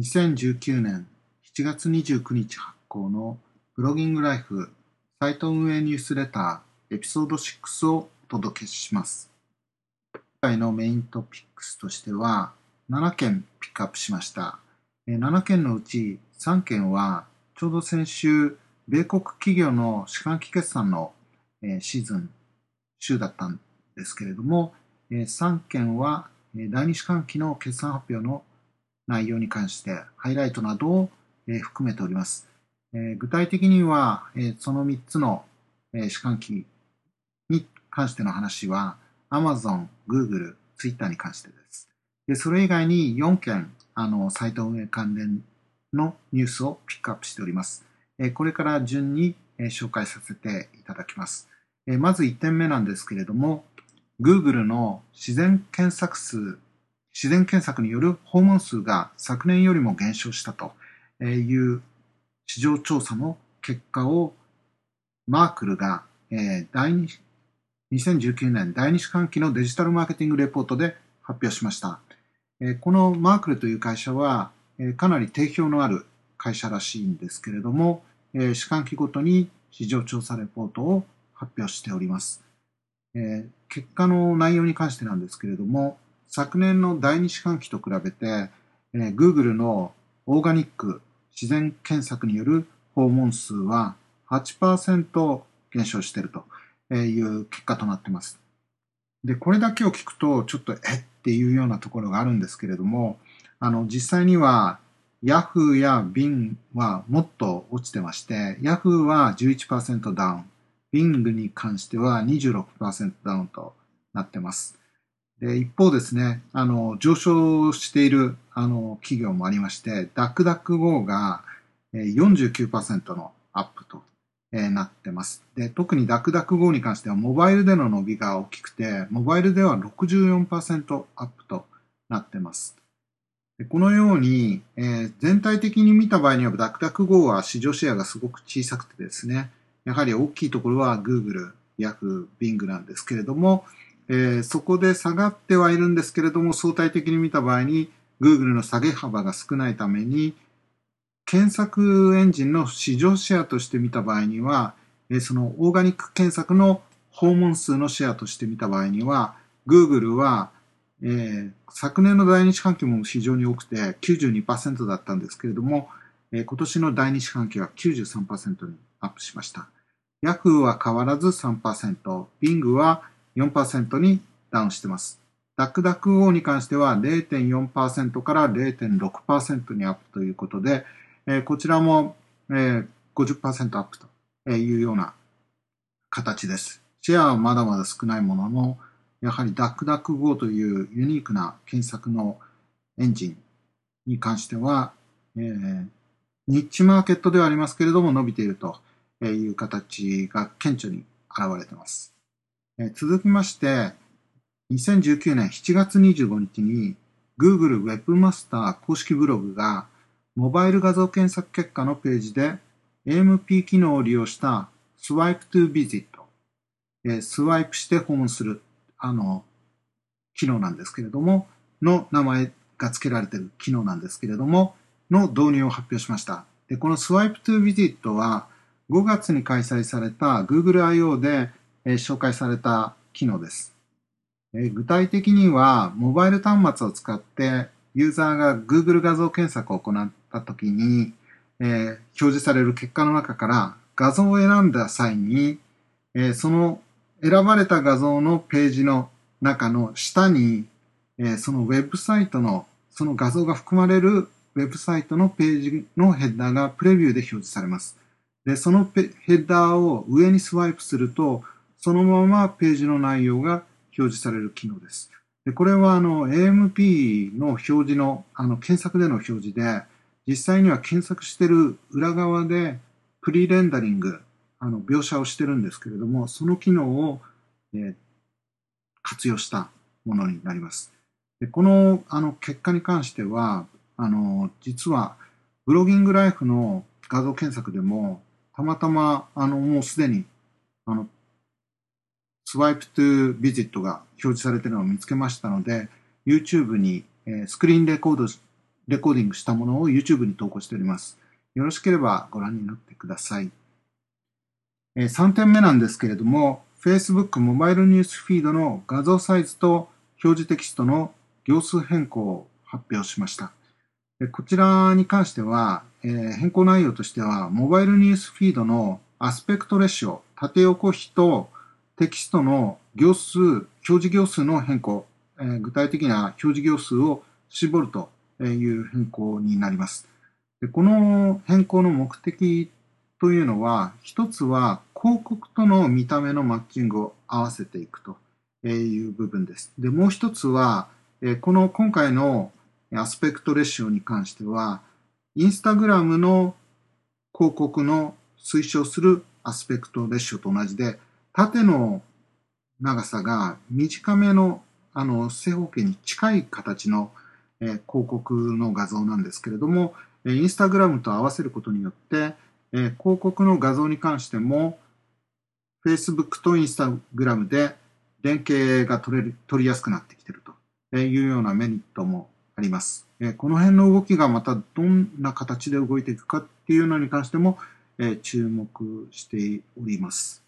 2019年7月29日発行のブロギングライフサイト運営ニュースレターエピソード6をお届けします。今回のメイントピックスとしては7件ピックアップしました。7件のうち3件はちょうど先週米国企業の四半期決算のシーズン週だったんですけれども3件は第2四半期の決算発表の内容に関してハイライトなどを含めております。具体的にはその3つの四半期に関しての話は Amazon、Google、Twitter に関してです。でそれ以外に4件あのサイト運営関連のニュースをピックアップしております。これから順に紹介させていただきます。まず1点目なんですけれども、Google の自然検索数、自然検索による訪問数が昨年よりも減少したという市場調査の結果をマークルが、第2 2019年第2四半期のデジタルマーケティングレポートで発表しました。このマークルという会社は、かなり定評のある会社らしいんですけれども、え四半期ごとに市場調査レポートを発表しております。結果の内容に関してなんですけれども、昨年の第2四半期と比べて、えー、Google のオーガニック自然検索による訪問数は8%減少しているという結果となってます。で、これだけを聞くと、ちょっとえっていうようなところがあるんですけれども、あの、実際には Yahoo や Bing はもっと落ちてまして、Yahoo は11%ダウン、Bing に関しては26%ダウンとなってます。で一方ですね、あの上昇しているあの企業もありまして、DuckDuckGo が49%のアップとなってます。で特に DuckDuckGo に関してはモバイルでの伸びが大きくて、モバイルでは64%アップとなってます。でこのように、えー、全体的に見た場合には DuckDuckGo は市場シェアがすごく小さくてですね、やはり大きいところは Google、Yahoo、Bing なんですけれども、えー、そこで下がってはいるんですけれども、相対的に見た場合に Google の下げ幅が少ないために、検索エンジンの市場シェアとして見た場合には、えー、そのオーガニック検索の訪問数のシェアとして見た場合には、Google は、えー、昨年の第二四半期も非常に多くて92%だったんですけれども、えー、今年の第二四半期は93%にアップしました。Yahoo は変わらず3%、Bing は4%にダウンしてます。ダックダック o に関しては0.4%から0.6%にアップということで、えー、こちらも、えー、50%アップというような形です。シェアはまだまだ少ないものの、やはりダックダック o というユニークな検索のエンジンに関しては、えー、ニッチマーケットではありますけれども伸びているという形が顕著に現れています。え続きまして、2019年7月25日に Google Webmaster 公式ブログがモバイル画像検索結果のページで AMP 機能を利用した Swipe to Visit、えスワイプして訪問するあの機能なんですけれども、の名前が付けられている機能なんですけれども、の導入を発表しました。でこの Swipe to Visit は5月に開催された Google I.O. でえ紹介された機能です、え具体的には、モバイル端末を使ってユーザーが Google 画像検索を行ったときに、えー、表示される結果の中から画像を選んだ際に、え、その選ばれた画像のページの中の下に、え、そのウェブサイトの、その画像が含まれるウェブサイトのページのヘッダーがプレビューで表示されます。で、そのヘッダーを上にスワイプすると、そのままページの内容が表示される機能です。でこれはあの AMP の表示のあの検索での表示で、実際には検索している裏側でプリレンダリング、あの描写をしてるんですけれども、その機能を、えー、活用したものになります。でこのあの結果に関しては、あの実はブロギングライフの画像検索でも、たまたまあのもうすでにあのスワイプトゥービジットが表示されているのを見つけましたので、YouTube に、え、スクリーンレコードレコーディングしたものを YouTube に投稿しております。よろしければご覧になってください。え、3点目なんですけれども、Facebook モバイルニュースフィードの画像サイズと表示テキストの行数変更を発表しました。こちらに関しては、え、変更内容としては、モバイルニュースフィードのアスペクトレシオ、縦横比とテキストの行数、表示行数の変更、えー、具体的な表示行数を絞るという変更になります。でこの変更の目的というのは、一つは広告との見た目のマッチングを合わせていくという部分です。で、もう一つは、この今回のアスペクトレシオに関しては、インスタグラムの広告の推奨するアスペクトレシオと同じで、縦の長さが短めのあの正方形に近い形の、えー、広告の画像なんですけれども、インスタグラムと合わせることによって、えー、広告の画像に関しても Facebook とインスタグラムで連携が取れる取りやすくなってきているというようなメリットもあります。えこの辺の動きがまたどんな形で動いていくかっていうのに関してもえ注目しております。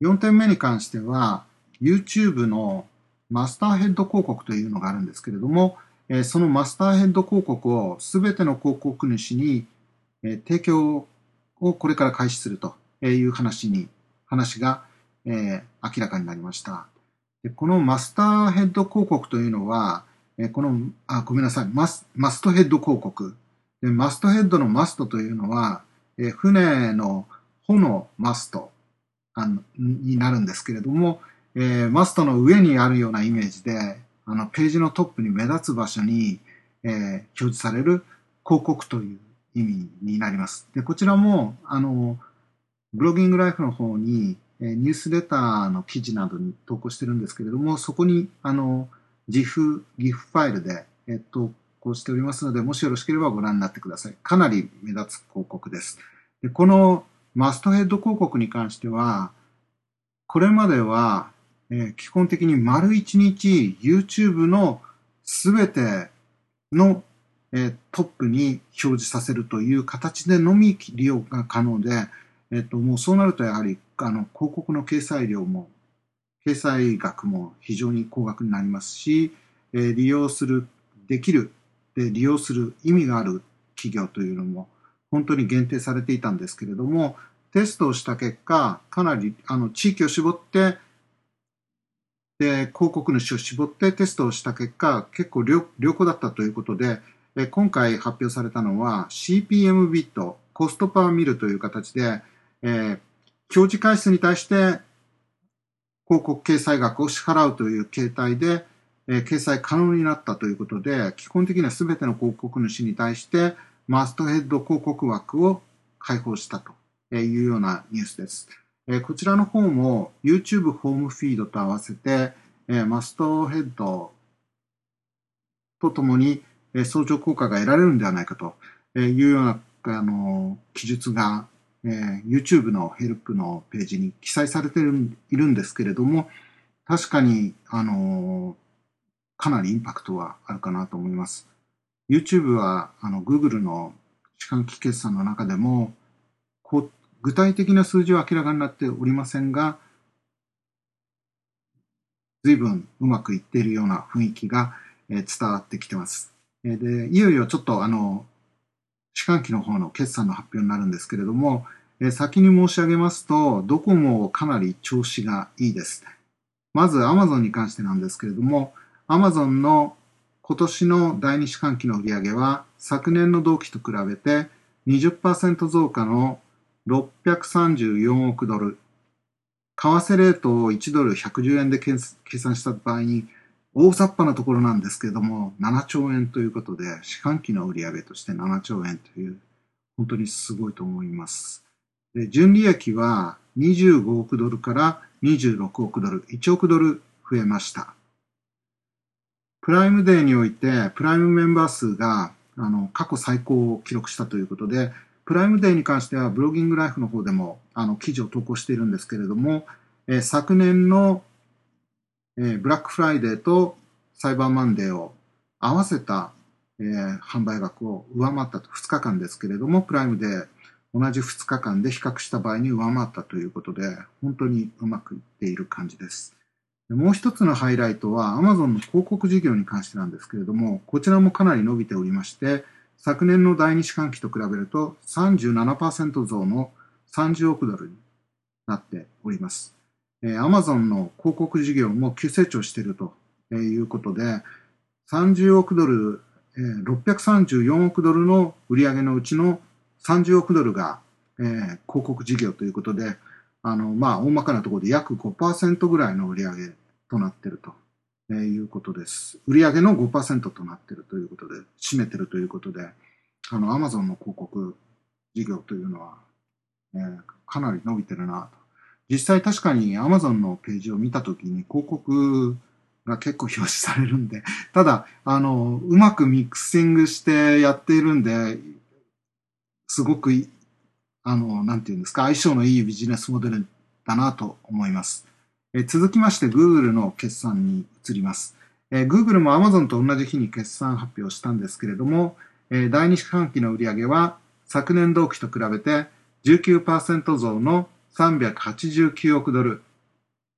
4点目に関しては YouTube のマスターヘッド広告というのがあるんですけれどもそのマスターヘッド広告をすべての広告主に提供をこれから開始するという話に話が明らかになりました。このマスターヘッド広告というのはこの、あ、ごめんなさい、マスマストヘッド広告。マストヘッドのマストというのは、船の帆のマストあのになるんですけれども、えー、マストの上にあるようなイメージで、あのページのトップに目立つ場所に、えー、表示される広告という意味になります。で、こちらも、あの、ブロギングライフの方に、えー、ニュースレターの記事などに投稿してるんですけれども、そこに、あの、GIF、GIF ファイルで、えっと、こうしておりますので、もしよろしければご覧になってください。かなり目立つ広告です。でこのマストヘッド広告に関しては、これまでは、えー、基本的に丸一日 YouTube のすべての、えー、トップに表示させるという形でのみ利用が可能で、えっ、と、もうそうなるとやはり、あの、広告の掲載量も掲載額も非常に高額になりますし、えー、利用する、できる、で利用する意味がある企業というのも本当に限定されていたんですけれども、テストをした結果、かなりあの地域を絞って、で広告主を絞ってテストをした結果、結構良良好だったということで、え今回発表されたのは CPM ビット、コストパーミルという形で、えー、表示回数に対して広告掲載額を支払うという形態で、えー、掲載可能になったということで、基本的には全ての広告主に対して、マストヘッド広告枠を開放したと。いうようなニュースです。こちらの方も YouTube ホームフィードと合わせて、マストヘッドとともに、相乗効果が得られるんではないかというような、あの記述がえ、YouTube のヘルプのページに記載されているんですけれども、確かに、あの、かなりインパクトはあるかなと思います。YouTube はあの Google の四半期決算の中でも具体的な数字は明らかになっておりませんが、随分うまくいっているような雰囲気が、え、伝わってきてます。え、でいよいよちょっとあの四半期の方の決算の発表になるんですけれども、え先に申し上げますと、ドコモかなり調子がいいです。まず Amazon に関してなんですけれども、Amazon の今年の第2四半期の売上は昨年の同期と比べて20%増加の634億ドル。為替レートを1ドル110円で計算した場合に大雑把なところなんですけれども、7兆円ということで、四半期の売上として7兆円という、本当にすごいと思います。で、純利益は25億ドルから26億ドル、1億ドル増えました。プライムデーにおいて、プライムメンバー数があの過去最高を記録したということで、プライムデーに関してはブロギングライフの方でもあの記事を投稿しているんですけれども、え、昨年のえ、ブラックフライデーとサイバーマンデーを合わせたえ、販売額を上回ったと、2日間ですけれども、プライムで同じ2日間で比較した場合に上回ったということで、本当にうまくいっている感じです。もう一つのハイライトは Amazon の広告事業に関してなんですけれども、こちらもかなり伸びておりまして、昨年の第二四半期と比べると37%増の30億ドルになっております。えー、Amazon の広告事業も急成長しているということで、30億ドル、えー、634億ドルの売上のうちの30億ドルが、えー、広告事業ということで、あの、まあ、大まかなところで約5%ぐらいの売上となっていると。えー、いうことです。売上の5%となっているということで、占めているということで、あの、アマゾンの広告事業というのは、えー、かなり伸びてるなと。実際確かにアマゾンのページを見たときに広告が結構表示されるんで、ただ、あの、うまくミックスイングしてやっているんで、すごく、あの、なんていうんですか、相性のいいビジネスモデルだなと思います。え続きまして Google の決算に移ります。え Google も Amazon と同じ日に決算発表したんですけれども、え第2四半期の売上は昨年同期と比べて19%増の389億ドル、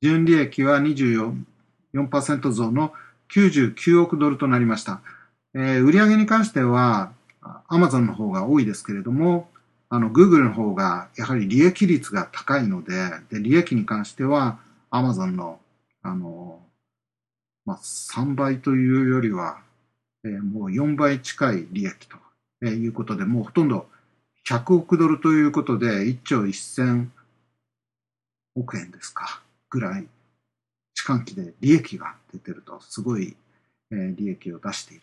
純利益は24%増の99億ドルとなりました。えー、売上に関しては Amazon の方が多いですけれども、あの Google の方がやはり利益率が高いので、で利益に関してはアマゾンの、あの、まあ、3倍というよりは、えー、もう4倍近い利益と、えー、いうことで、もうほとんど100億ドルということで、1兆1000億円ですか、ぐらい、四半期で利益が出てると、すごい、えー、利益を出している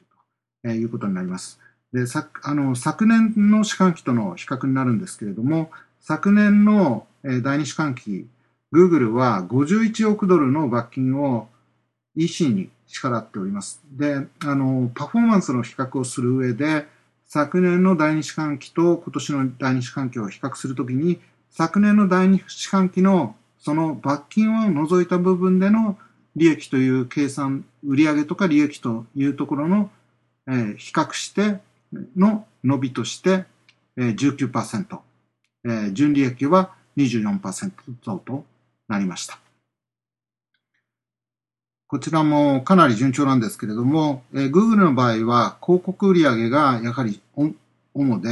と、えー、いうことになります。で、さあの昨年の四半期との比較になるんですけれども、昨年の、えー、第二四半期 Google は51億ドルの罰金を EC に支払っております。で、あの、パフォーマンスの比較をする上で、昨年の第二四半期と今年の第二四半期を比較するときに、昨年の第二四半期のその罰金を除いた部分での利益という計算、売上とか利益というところの、えー、比較しての伸びとして、えー、19%、えー、純利益は24%増となりました。こちらもかなり順調なんですけれども、えー、Google の場合は広告売上がやはり主で、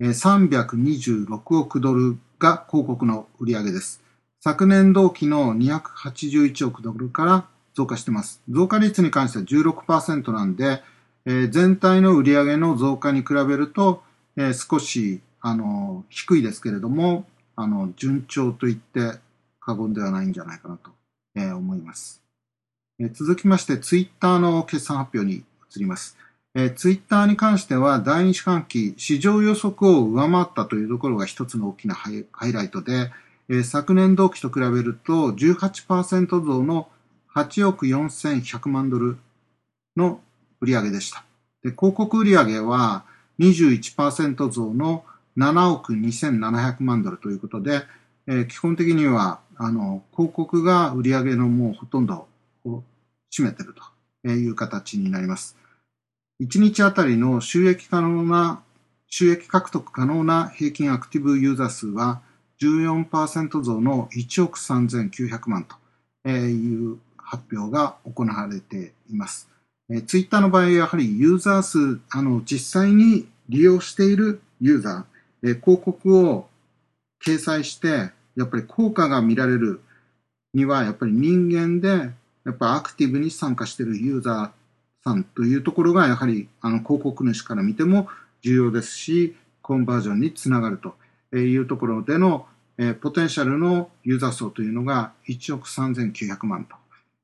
えー、326億ドルが広告の売上です。昨年同期の281億ドルから増加してます。増加率に関しては16%なんで、えー、全体の売上の増加に比べると、えー、少しあの低いですけれども、あの順調と言って過言ではないんじゃないかなと、えー、思います。えー、続きまして、ツイッターの決算発表に移ります。えー、ツイッターに関しては、第2四半期、市場予測を上回ったというところが一つの大きなハイライトで、えー、昨年同期と比べると18%増の8億4100万ドルの売上でした。で広告売上は21%増の7億2700万ドルということで、えー、基本的にはあの、広告が売り上げのもうほとんどを占めてるという形になります。1日あたりの収益可能な、収益獲得可能な平均アクティブユーザー数は14%増の1億3900万という発表が行われています。えツイッターの場合、やはりユーザー数、あの、実際に利用しているユーザー、広告を掲載して、やっぱり効果が見られるには、やっぱり人間で、やっぱアクティブに参加しているユーザーさんというところが、やはりあの広告主から見ても重要ですし、コンバージョンにつながるというところでの、えポテンシャルのユーザー層というのが1億3900万と、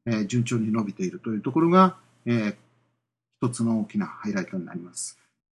え順調に伸びているというところが、えー、一つの大きなハイライトになります。